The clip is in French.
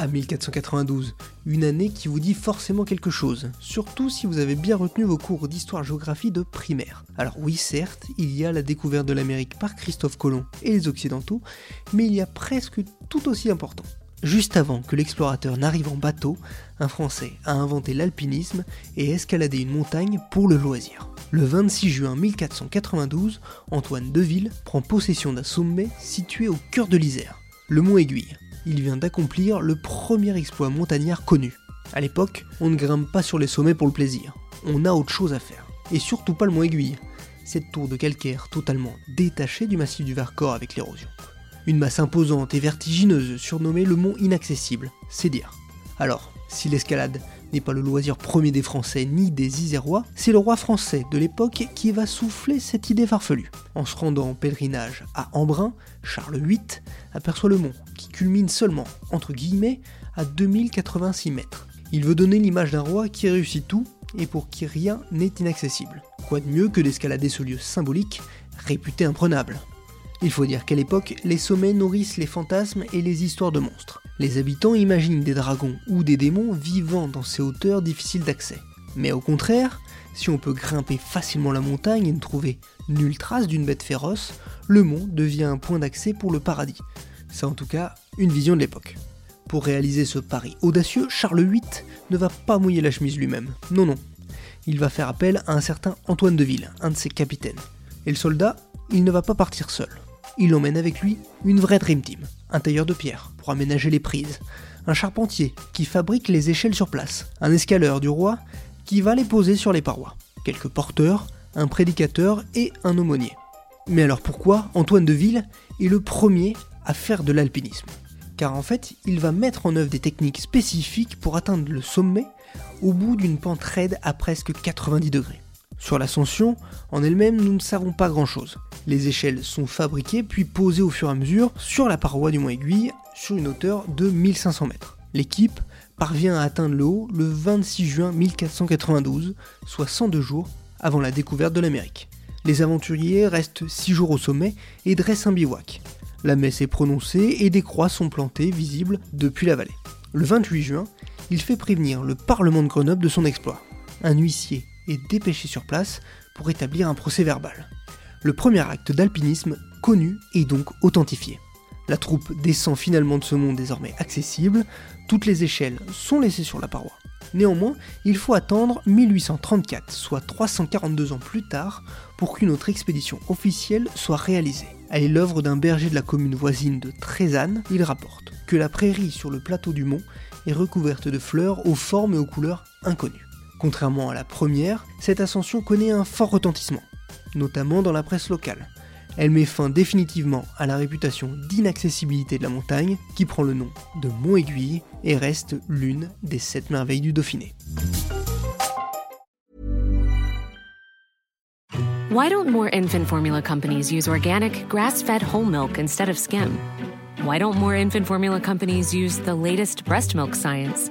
Ah, 1492, une année qui vous dit forcément quelque chose, surtout si vous avez bien retenu vos cours d'histoire-géographie de primaire. Alors oui, certes, il y a la découverte de l'Amérique par Christophe Colomb et les Occidentaux, mais il y a presque tout aussi important. Juste avant que l'explorateur n'arrive en bateau, un Français a inventé l'alpinisme et escaladé une montagne pour le loisir. Le 26 juin 1492, Antoine Deville prend possession d'un sommet situé au cœur de l'Isère, le mont Aiguille il vient d'accomplir le premier exploit montagnard connu. A l'époque, on ne grimpe pas sur les sommets pour le plaisir. On a autre chose à faire. Et surtout pas le mont Aiguille. Cette tour de calcaire totalement détachée du massif du Vercors avec l'érosion. Une masse imposante et vertigineuse surnommée le mont inaccessible, c'est dire. Alors, si l'escalade n'est pas le loisir premier des Français ni des Isérois, c'est le roi français de l'époque qui va souffler cette idée farfelue. En se rendant en pèlerinage à Embrun, Charles VIII aperçoit le mont, qui culmine seulement, entre guillemets, à 2086 mètres. Il veut donner l'image d'un roi qui réussit tout et pour qui rien n'est inaccessible. Quoi de mieux que d'escalader ce lieu symbolique, réputé imprenable? Il faut dire qu'à l'époque, les sommets nourrissent les fantasmes et les histoires de monstres. Les habitants imaginent des dragons ou des démons vivant dans ces hauteurs difficiles d'accès. Mais au contraire, si on peut grimper facilement la montagne et ne trouver nulle trace d'une bête féroce, le mont devient un point d'accès pour le paradis. C'est en tout cas une vision de l'époque. Pour réaliser ce pari audacieux, Charles VIII ne va pas mouiller la chemise lui-même. Non, non. Il va faire appel à un certain Antoine de Ville, un de ses capitaines. Et le soldat, il ne va pas partir seul il emmène avec lui une vraie Dream Team. Un tailleur de pierre pour aménager les prises, un charpentier qui fabrique les échelles sur place, un escaleur du roi qui va les poser sur les parois, quelques porteurs, un prédicateur et un aumônier. Mais alors pourquoi Antoine de Ville est le premier à faire de l'alpinisme? Car en fait, il va mettre en œuvre des techniques spécifiques pour atteindre le sommet au bout d'une pente raide à presque 90 degrés. Sur l'ascension, en elle-même, nous ne savons pas grand-chose. Les échelles sont fabriquées puis posées au fur et à mesure sur la paroi du Mont Aiguille sur une hauteur de 1500 mètres. L'équipe parvient à atteindre le haut le 26 juin 1492, soit 102 jours avant la découverte de l'Amérique. Les aventuriers restent 6 jours au sommet et dressent un bivouac. La messe est prononcée et des croix sont plantées visibles depuis la vallée. Le 28 juin, il fait prévenir le Parlement de Grenoble de son exploit. Un huissier est dépêché sur place pour établir un procès verbal le premier acte d'alpinisme connu et donc authentifié. La troupe descend finalement de ce mont désormais accessible, toutes les échelles sont laissées sur la paroi. Néanmoins, il faut attendre 1834, soit 342 ans plus tard, pour qu'une autre expédition officielle soit réalisée. Elle est l'œuvre d'un berger de la commune voisine de Trézanne. Il rapporte que la prairie sur le plateau du mont est recouverte de fleurs aux formes et aux couleurs inconnues. Contrairement à la première, cette ascension connaît un fort retentissement notamment dans la presse locale. Elle met fin définitivement à la réputation d'inaccessibilité de la montagne, qui prend le nom de Mont Aiguille et reste l'une des sept merveilles du Dauphiné. Why don't more infant formula companies use organic, grass-fed whole milk instead of skim? Why don't more infant formula companies use the latest breast milk science?